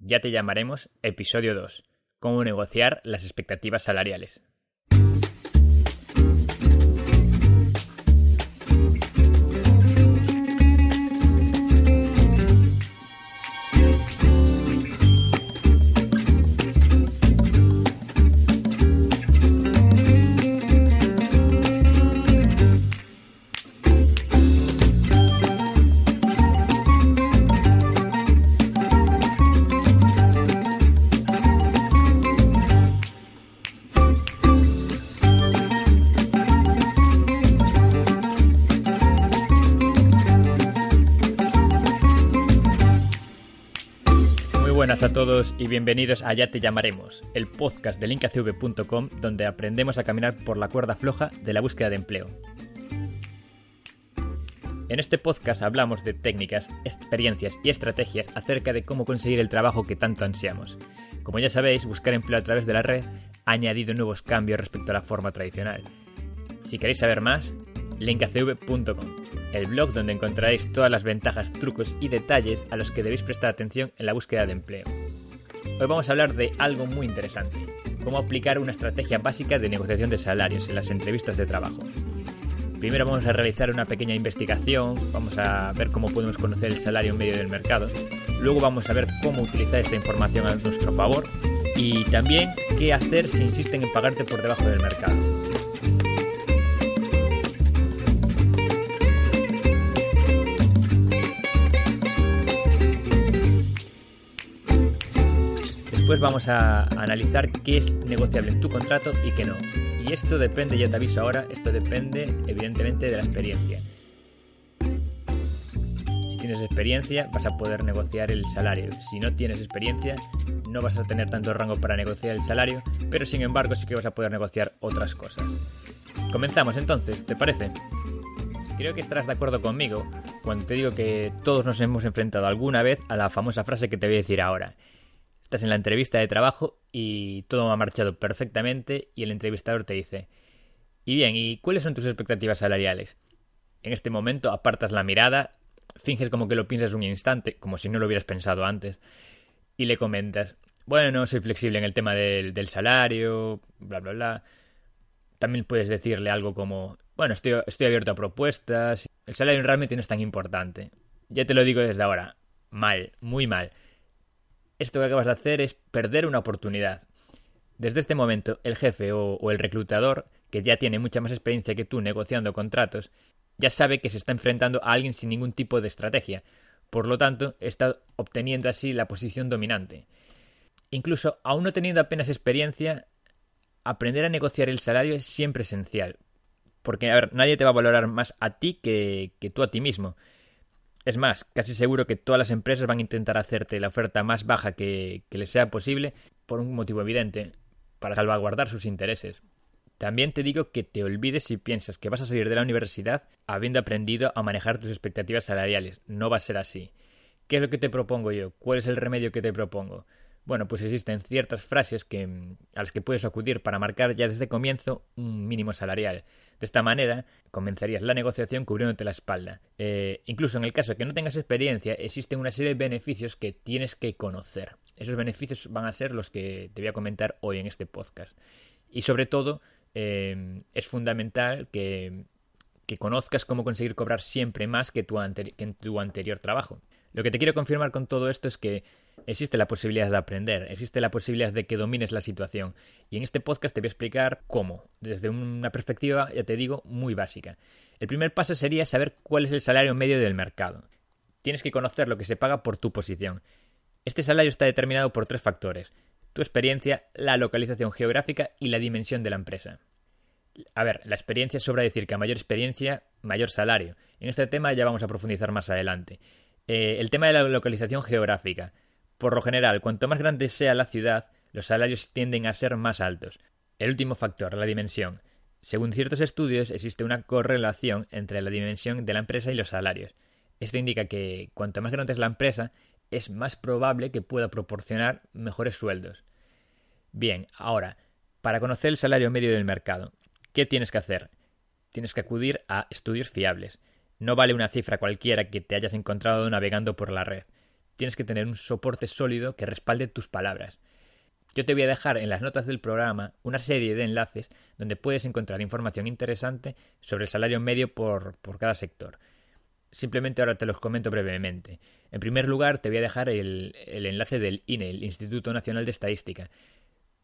Ya te llamaremos episodio 2. Cómo negociar las expectativas salariales. A todos y bienvenidos a Ya Te Llamaremos, el podcast de linkacv.com donde aprendemos a caminar por la cuerda floja de la búsqueda de empleo. En este podcast hablamos de técnicas, experiencias y estrategias acerca de cómo conseguir el trabajo que tanto ansiamos. Como ya sabéis, buscar empleo a través de la red ha añadido nuevos cambios respecto a la forma tradicional. Si queréis saber más, linkacv.com, el blog donde encontraréis todas las ventajas, trucos y detalles a los que debéis prestar atención en la búsqueda de empleo. Hoy vamos a hablar de algo muy interesante, cómo aplicar una estrategia básica de negociación de salarios en las entrevistas de trabajo. Primero vamos a realizar una pequeña investigación, vamos a ver cómo podemos conocer el salario medio del mercado, luego vamos a ver cómo utilizar esta información a nuestro favor y también qué hacer si insisten en pagarte por debajo del mercado. Después vamos a analizar qué es negociable en tu contrato y qué no. Y esto depende, ya te aviso ahora, esto depende evidentemente de la experiencia. Si tienes experiencia vas a poder negociar el salario. Si no tienes experiencia no vas a tener tanto rango para negociar el salario, pero sin embargo sí que vas a poder negociar otras cosas. Comenzamos entonces, ¿te parece? Creo que estarás de acuerdo conmigo cuando te digo que todos nos hemos enfrentado alguna vez a la famosa frase que te voy a decir ahora. Estás en la entrevista de trabajo y todo ha marchado perfectamente y el entrevistador te dice, y bien, ¿y cuáles son tus expectativas salariales? En este momento apartas la mirada, finges como que lo piensas un instante, como si no lo hubieras pensado antes, y le comentas, bueno, no soy flexible en el tema del, salario, bla, bla, bla. También puedes decirle algo como, bueno, estoy, estoy abierto a propuestas, el salario realmente no es tan importante. Ya te lo digo desde ahora, mal, muy mal esto que acabas de hacer es perder una oportunidad. Desde este momento, el jefe o, el reclutador, que ya tiene mucha más experiencia que tú negociando contratos, ya sabe que se está enfrentando a alguien sin ningún tipo de estrategia. Por lo tanto, está obteniendo así la posición dominante. Incluso, aún no teniendo apenas experiencia, aprender a negociar el salario es siempre esencial. Porque, a ver, nadie te va a valorar más a ti que, que tú a ti mismo. Es más, casi seguro que todas las empresas van a intentar hacerte la oferta más baja que, les sea posible por un motivo evidente, para salvaguardar sus intereses. También te digo que te olvides si piensas que vas a salir de la universidad habiendo aprendido a manejar tus expectativas salariales. No va a ser así. ¿Qué es lo que te propongo yo? ¿Cuál es el remedio que te propongo? Bueno, pues existen ciertas frases que, a las que puedes acudir para marcar ya desde comienzo un mínimo salarial. De esta manera, comenzarías la negociación cubriéndote la espalda. Eh, incluso en el caso de que no tengas experiencia, existen una serie de beneficios que tienes que conocer. Esos beneficios van a ser los que te voy a comentar hoy en este podcast. Y sobre todo, eh, es fundamental que, conozcas cómo conseguir cobrar siempre más que, tu que en tu anterior trabajo. Lo que te quiero confirmar con todo esto es que existe la posibilidad de aprender, existe la posibilidad de que domines la situación. Y en este podcast te voy a explicar cómo, desde una perspectiva, ya te digo, muy básica. El primer paso sería saber cuál es el salario medio del mercado. Tienes que conocer lo que se paga por tu posición. Este salario está determinado por tres factores. Tu experiencia, la localización geográfica y la dimensión de la empresa. A ver, la experiencia sobra decir que a mayor experiencia, mayor salario. En este tema ya vamos a profundizar más adelante. Eh, el tema de la localización geográfica. Por lo general, cuanto más grande sea la ciudad, los salarios tienden a ser más altos. El último factor, la dimensión. Según ciertos estudios, existe una correlación entre la dimensión de la empresa y los salarios. Esto indica que cuanto más grande es la empresa, es más probable que pueda proporcionar mejores sueldos. Bien, ahora, para conocer el salario medio del mercado, ¿qué tienes que hacer? Tienes que acudir a estudios fiables. No vale una cifra cualquiera que te hayas encontrado navegando por la red tienes que tener un soporte sólido que respalde tus palabras. Yo te voy a dejar en las notas del programa una serie de enlaces donde puedes encontrar información interesante sobre el salario medio por, cada sector. Simplemente ahora te los comento brevemente. En primer lugar, te voy a dejar el, el enlace del INE, el Instituto Nacional de Estadística.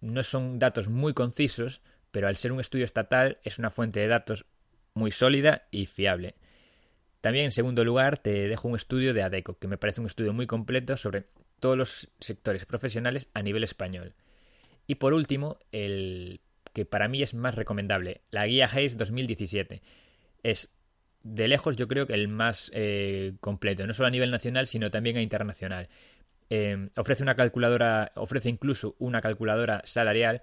No son datos muy concisos, pero al ser un estudio estatal es una fuente de datos muy sólida y fiable. También, en segundo lugar, te dejo un estudio de ADECO, que me parece un estudio muy completo sobre todos los sectores profesionales a nivel español. Y por último, el que para mí es más recomendable, la guía Hayes 2017. Es de lejos yo creo que el más eh, completo, no solo a nivel nacional, sino también a internacional. Eh, ofrece una calculadora, ofrece incluso una calculadora salarial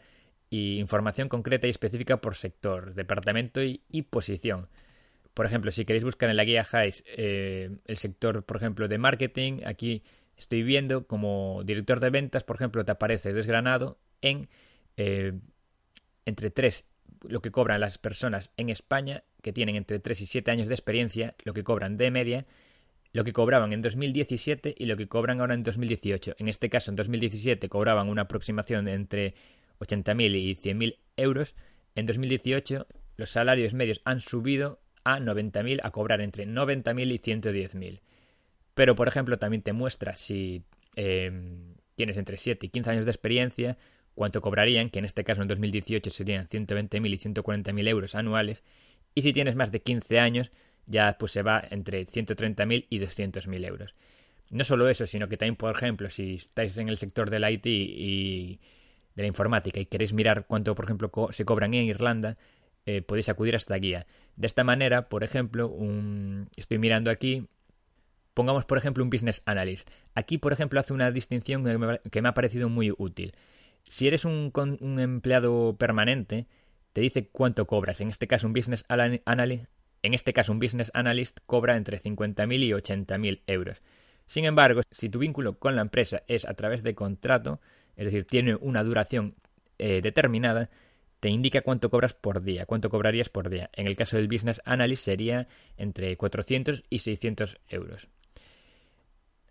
y información concreta y específica por sector, departamento y, posición. Por ejemplo, si queréis buscar en la guía Hayes eh, el sector, por ejemplo, de marketing, aquí estoy viendo como director de ventas, por ejemplo, te aparece desgranado en eh, entre 3, lo que cobran las personas en España, que tienen entre 3 y 7 años de experiencia, lo que cobran de media, lo que cobraban en 2017 y lo que cobran ahora en 2018. En este caso, en 2017 cobraban una aproximación de entre 80.000 y 100.000 euros. En 2018 los salarios medios han subido a 90.000 a cobrar entre 90.000 y 110.000. Pero, por ejemplo, también te muestra si em, tienes entre 7 y 15 años de experiencia, cuánto cobrarían, que en este caso en 2018 serían 120.000 y 140.000 euros anuales, y si tienes más de 15 años, ya pues se va entre 130.000 y 200.000 euros. No solo eso, sino que también, por ejemplo, si estáis en el sector del IT y de la informática y queréis mirar cuánto, por ejemplo, se cobran en Irlanda, eh, podéis acudir a esta guía. De esta manera, por ejemplo, un... estoy mirando aquí Pongamos, por ejemplo, un business analyst. Aquí, por ejemplo, hace una distinción que me, ha parecido muy útil. Si eres un, empleado permanente, te dice cuánto cobras. En este caso, un business analyst, en este caso, un business analyst cobra entre 50.000 y 80.000 euros. Sin embargo, si tu vínculo con la empresa es a través de contrato, es decir, tiene una duración eh, determinada, te indica cuánto cobras por día, cuánto cobrarías por día. En el caso del business analyst sería entre 400 y 600 euros.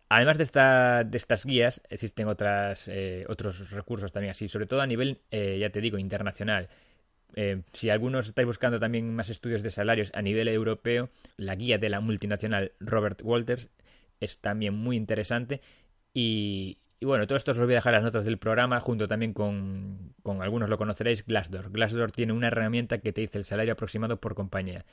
Además de, esta, de estas guías, existen otras, eh, otros recursos también así, sobre todo a nivel, eh, ya te digo, internacional. Eh, si algunos estáis buscando también más estudios de salarios a nivel europeo, la guía de la multinacional Robert Walters es también muy interesante. Y, y bueno, todo esto os voy a dejar las notas del programa, junto también con, con algunos lo conoceréis, Glassdoor. Glassdoor tiene una herramienta que te dice el salario aproximado por compañía.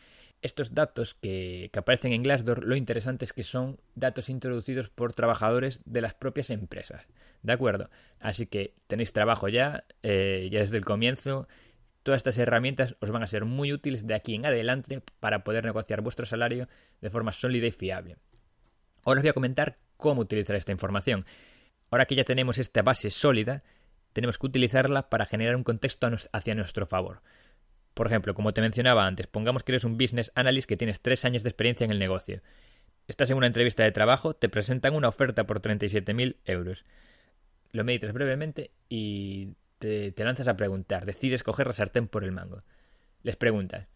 Estos datos que, aparecen en Glassdoor, lo interesante es que son datos introducidos por trabajadores de las propias empresas. ¿De acuerdo? Así que tenéis trabajo ya, eh, ya desde el comienzo. Todas estas herramientas os van a ser muy útiles de aquí en adelante para poder negociar vuestro salario de forma sólida y fiable. Ahora os voy a comentar cómo utilizar esta información. Ahora que ya tenemos esta base sólida, tenemos que utilizarla para generar un contexto hacia nuestro favor. Por ejemplo, como te mencionaba antes, pongamos que eres un business analyst que tienes tres años de experiencia en el negocio. Estás en una entrevista de trabajo, te presentan una oferta por 37.000 euros. Lo meditas brevemente y te, te lanzas a preguntar. Decides coger la sartén por el mango. Les preguntas.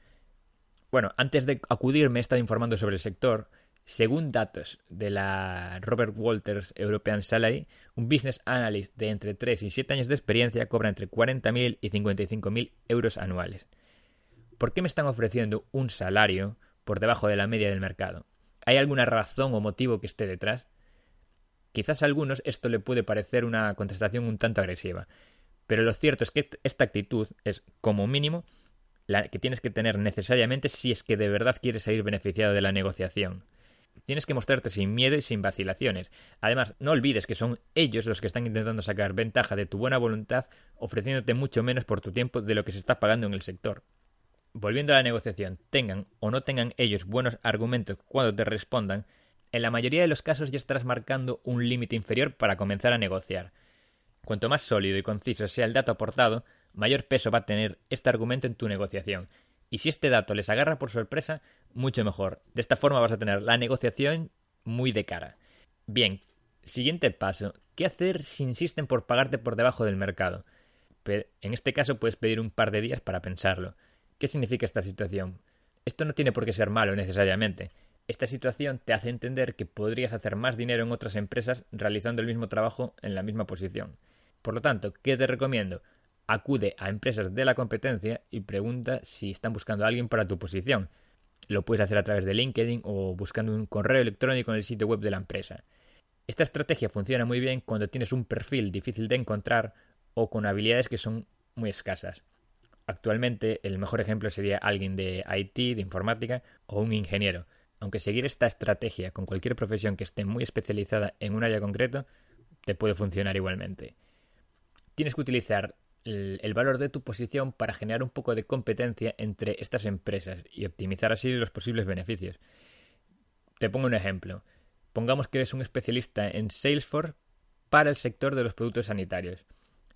Bueno, antes de acudir me he estado informando sobre el sector. Según datos de la Robert Walters European Salary, un business analyst de entre 3 y 7 años de experiencia cobra entre 40.000 y 55.000 euros anuales. ¿por qué me están ofreciendo un salario por debajo de la media del mercado? ¿Hay alguna razón o motivo que esté detrás? Quizás a algunos esto le puede parecer una contestación un tanto agresiva, pero lo cierto es que esta actitud es, como mínimo, la que tienes que tener necesariamente si es que de verdad quieres salir beneficiado de la negociación. Tienes que mostrarte sin miedo y sin vacilaciones. Además, no olvides que son ellos los que están intentando sacar ventaja de tu buena voluntad, ofreciéndote mucho menos por tu tiempo de lo que se está pagando en el sector volviendo a la negociación, tengan o no tengan ellos buenos argumentos cuando te respondan, en la mayoría de los casos ya estarás marcando un límite inferior para comenzar a negociar. Cuanto más sólido y conciso sea el dato aportado, mayor peso va a tener este argumento en tu negociación. Y si este dato les agarra por sorpresa, mucho mejor. De esta forma vas a tener la negociación muy de cara. Bien, siguiente paso. ¿Qué hacer si insisten por pagarte por debajo del mercado? En este caso puedes pedir un par de días para pensarlo. ¿Qué significa esta situación? Esto no tiene por qué ser malo necesariamente. Esta situación te hace entender que podrías hacer más dinero en otras empresas realizando el mismo trabajo en la misma posición. Por lo tanto, ¿qué te recomiendo? Acude a empresas de la competencia y pregunta si están buscando a alguien para tu posición. Lo puedes hacer a través de LinkedIn o buscando un correo electrónico en el sitio web de la empresa. Esta estrategia funciona muy bien cuando tienes un perfil difícil de encontrar o con habilidades que son muy escasas. Actualmente el mejor ejemplo sería alguien de IT, de informática o un ingeniero. Aunque seguir esta estrategia con cualquier profesión que esté muy especializada en un área concreto te puede funcionar igualmente. Tienes que utilizar el, valor de tu posición para generar un poco de competencia entre estas empresas y optimizar así los posibles beneficios. Te pongo un ejemplo. Pongamos que eres un especialista en Salesforce para el sector de los productos sanitarios.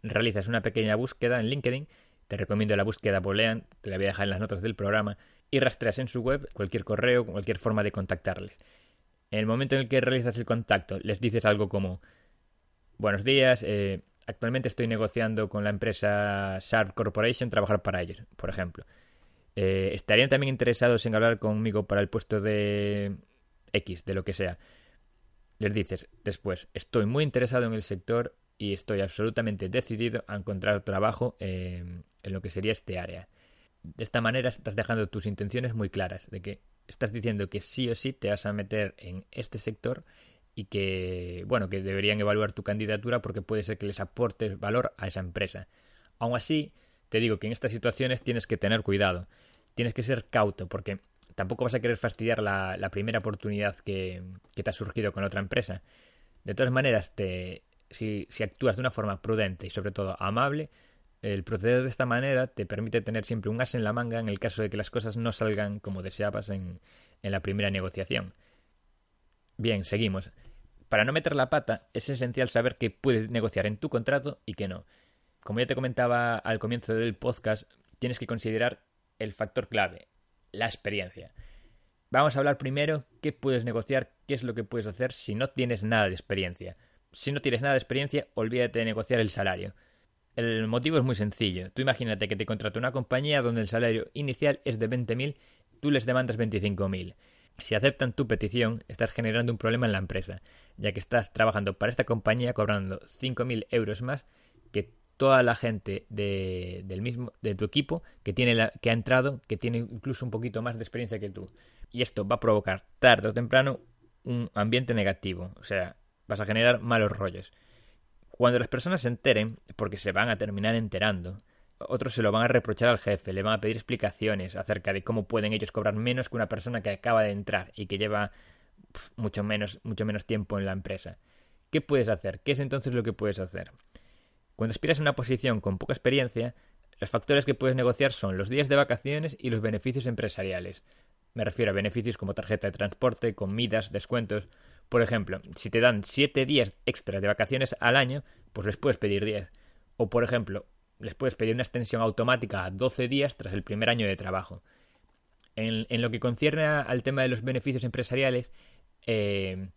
Realizas una pequeña búsqueda en LinkedIn, te recomiendo la búsqueda Boolean, te la voy a dejar en las notas del programa, y rastreas en su web cualquier correo, cualquier forma de contactarles. En el momento en el que realizas el contacto, les dices algo como Buenos días, eh, actualmente estoy negociando con la empresa Sharp Corporation trabajar para ellos, por ejemplo. Eh, ¿Estarían también interesados en hablar conmigo para el puesto de X, de lo que sea? Les dices después, estoy muy interesado en el sector y estoy absolutamente decidido a encontrar trabajo en lo que sería este área. De esta manera estás dejando tus intenciones muy claras, de que estás diciendo que sí o sí te vas a meter en este sector y que, bueno, que deberían evaluar tu candidatura porque puede ser que les aportes valor a esa empresa. Aún así, te digo que en estas situaciones tienes que tener cuidado, tienes que ser cauto porque tampoco vas a querer fastidiar la, primera oportunidad que, te ha surgido con otra empresa. De todas maneras, te, si, actúas de una forma prudente y sobre todo amable, el proceder de esta manera te permite tener siempre un as en la manga en el caso de que las cosas no salgan como deseabas en la primera negociación. Bien, seguimos. Para no meter la pata, es esencial saber qué puedes negociar en tu contrato y qué no. Como ya te comentaba al comienzo del podcast, tienes que considerar el factor clave, la experiencia. Vamos a hablar primero qué puedes negociar, qué es lo que puedes hacer si no tienes nada de experiencia. Si no tienes nada de experiencia, olvídate de negociar el salario. El motivo es muy sencillo. Tú imagínate que te contrata una compañía donde el salario inicial es de 20.000, tú les demandas 25.000. Si aceptan tu petición, estás generando un problema en la empresa, ya que estás trabajando para esta compañía cobrando 5.000 euros más que toda la gente de, del mismo, de tu equipo que, tiene la, que ha entrado, que tiene incluso un poquito más de experiencia que tú. Y esto va a provocar tarde o temprano un ambiente negativo, o sea, vas a generar malos rollos. Cuando las personas se enteren, porque se van a terminar enterando, otros se lo van a reprochar al jefe, le van a pedir explicaciones acerca de cómo pueden ellos cobrar menos que una persona que acaba de entrar y que lleva mucho menos, mucho menos tiempo en la empresa. ¿Qué puedes hacer? ¿Qué es entonces lo que puedes hacer? Cuando aspiras a una posición con poca experiencia, los factores que puedes negociar son los días de vacaciones y los beneficios empresariales. Me refiero a beneficios como tarjeta de transporte, comidas, descuentos. Por ejemplo, si te dan 7 días extras de vacaciones al año, pues les puedes pedir 10. O por ejemplo, les puedes pedir una extensión automática a 12 días tras el primer año de trabajo. En, lo que concierne al tema de los beneficios empresariales, eh,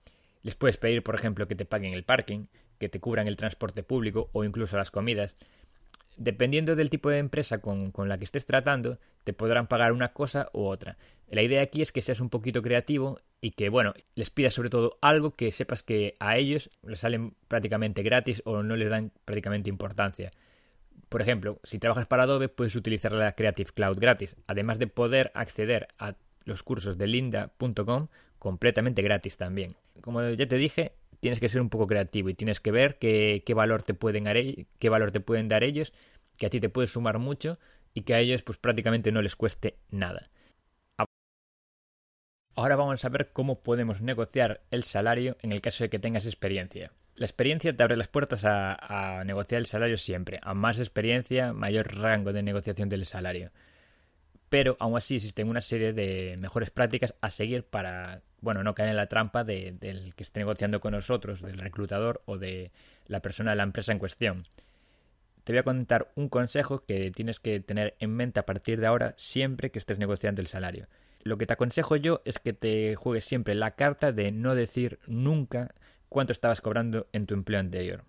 les puedes pedir, por ejemplo, que te paguen el parking, que te cubran el transporte público o incluso las comidas. Dependiendo del tipo de empresa con, con, la que estés tratando, te podrán pagar una cosa u otra. La idea aquí es que seas un poquito creativo y que, bueno, les pidas sobre todo algo que sepas que a ellos les salen prácticamente gratis o no les dan prácticamente importancia. Por ejemplo, si trabajas para Adobe, puedes utilizar la Creative Cloud gratis, además de poder acceder a los cursos de linda.com completamente gratis también. Como ya te dije, tienes que ser un poco creativo y tienes que ver qué, qué valor te pueden dar, qué valor te pueden dar ellos, que a ti te puede sumar mucho y que a ellos pues prácticamente no les cueste nada. Ahora vamos a ver cómo podemos negociar el salario en el caso de que tengas experiencia. La experiencia te abre las puertas a, negociar el salario siempre. A más experiencia, mayor rango de negociación del salario. Pero aún así existen una serie de mejores prácticas a seguir para, bueno, no caer en la trampa de, del que esté negociando con nosotros, del reclutador o de la persona de la empresa en cuestión. Te voy a contar un consejo que tienes que tener en mente a partir de ahora siempre que estés negociando el salario. Lo que te aconsejo yo es que te juegues siempre la carta de no decir nunca cuánto estabas cobrando en tu empleo anterior.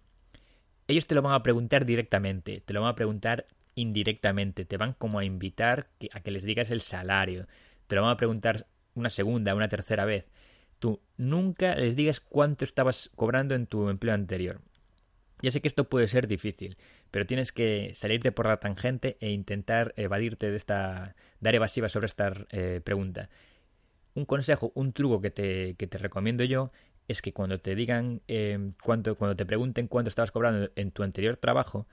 Ellos te lo van a preguntar directamente, te lo van a preguntar indirectamente, te van como a invitar a que les digas el salario, te lo van a preguntar una segunda, una tercera vez, tú nunca les digas cuánto estabas cobrando en tu empleo anterior. Ya sé que esto puede ser difícil, pero tienes que salirte por la tangente e intentar evadirte de esta, dar evasiva sobre esta eh, pregunta. Un consejo, un truco que te, que te recomiendo yo es que cuando te digan eh, cuánto, cuando te pregunten cuánto estabas cobrando en tu anterior trabajo,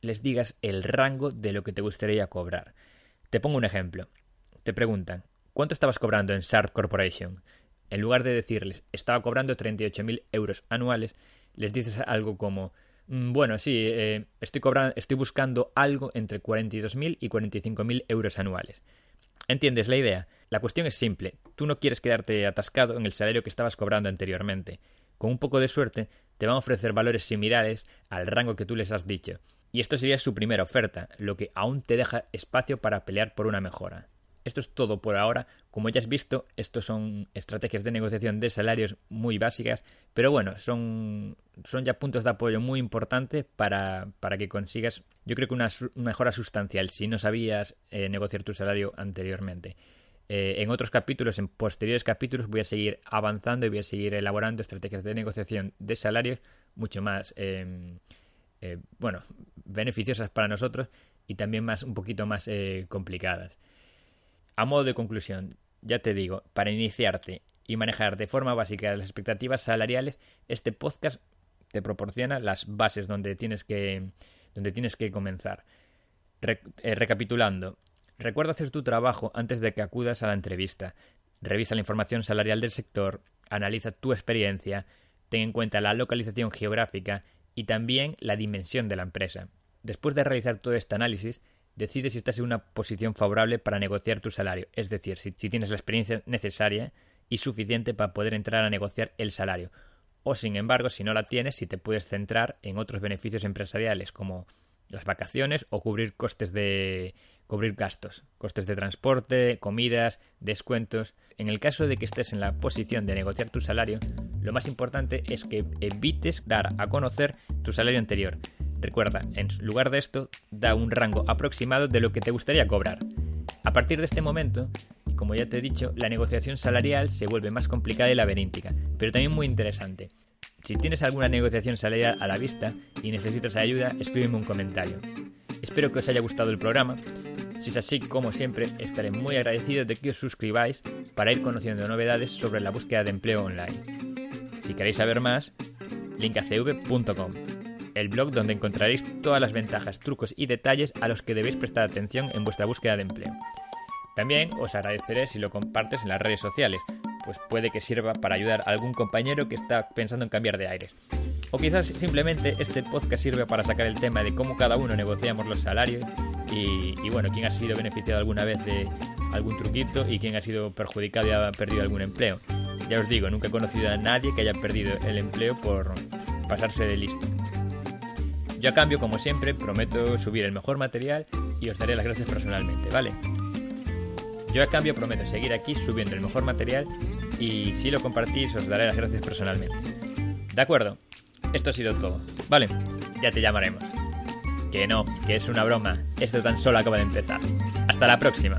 les digas el rango de lo que te gustaría cobrar. Te pongo un ejemplo. Te preguntan, ¿cuánto estabas cobrando en Sharp Corporation? En lugar de decirles, estaba cobrando 38.000 euros anuales, les dices algo como, mm, bueno, sí, eh, estoy, cobrando, estoy buscando algo entre 42.000 y 45.000 euros anuales. ¿Entiendes la idea? La cuestión es simple. Tú no quieres quedarte atascado en el salario que estabas cobrando anteriormente. Con un poco de suerte, te van a ofrecer valores similares al rango que tú les has dicho. Y esto sería su primera oferta, lo que aún te deja espacio para pelear por una mejora. Esto es todo por ahora. Como ya has visto, estos son estrategias de negociación de salarios muy básicas, pero bueno, son, son ya puntos de apoyo muy importantes para, para que consigas, yo creo que una, mejora sustancial si no sabías eh, negociar tu salario anteriormente. Eh, en otros capítulos, en posteriores capítulos, voy a seguir avanzando y voy a seguir elaborando estrategias de negociación de salarios mucho más em, eh, bueno, beneficiosas para nosotros y también más un poquito más eh, complicadas. A modo de conclusión, ya te digo, para iniciarte y manejar de forma básica las expectativas salariales, este podcast te proporciona las bases donde tienes que, donde tienes que comenzar. Recapitulando, recuerda hacer tu trabajo antes de que acudas a la entrevista. Revisa la información salarial del sector, analiza tu experiencia, ten en cuenta la localización geográfica y también la dimensión de la empresa. Después de realizar todo este análisis, decides si estás en una posición favorable para negociar tu salario, es decir, si, tienes la experiencia necesaria y suficiente para poder entrar a negociar el salario. O, sin embargo, si no la tienes, si te puedes centrar en otros beneficios empresariales como las vacaciones o cubrir costes de cubrir gastos, costes de transporte, comidas, descuentos. En el caso de que estés en la posición de negociar tu salario, lo más importante es que evites dar a conocer tu salario anterior. Recuerda, en lugar de esto, da un rango aproximado de lo que te gustaría cobrar. A partir de este momento, como ya te he dicho, la negociación salarial se vuelve más complicada y laberíntica, pero también muy interesante. Si tienes alguna negociación salarial a la vista y necesitas ayuda, escríbeme un comentario. Espero que os haya gustado el programa si es así, como siempre, estaré muy agradecido de que os suscribáis para ir conociendo novedades sobre la búsqueda de empleo online. Si queréis saber más, linkacv.com, el blog donde encontraréis todas las ventajas, trucos y detalles a los que debéis prestar atención en vuestra búsqueda de empleo. También os agradeceré si lo compartes en las redes sociales, pues puede que sirva para ayudar a algún compañero que está pensando en cambiar de aires. O quizás simplemente este podcast sirve para sacar el tema de cómo cada uno negociamos los salarios y, bueno, quién ha sido beneficiado alguna vez de algún truquito y quién ha sido perjudicado y ha perdido algún empleo. Ya os digo, nunca he conocido a nadie que haya perdido el empleo por pasarse de listo. Yo a cambio, como siempre, prometo subir el mejor material y os daré las gracias personalmente, ¿vale? Yo a cambio prometo seguir aquí subiendo el mejor material y si lo compartís os daré las gracias personalmente. ¿De acuerdo? Esto ha sido todo. Vale, ya te llamaremos. Que no, que es una broma. Esto tan solo acaba de empezar. Hasta la próxima.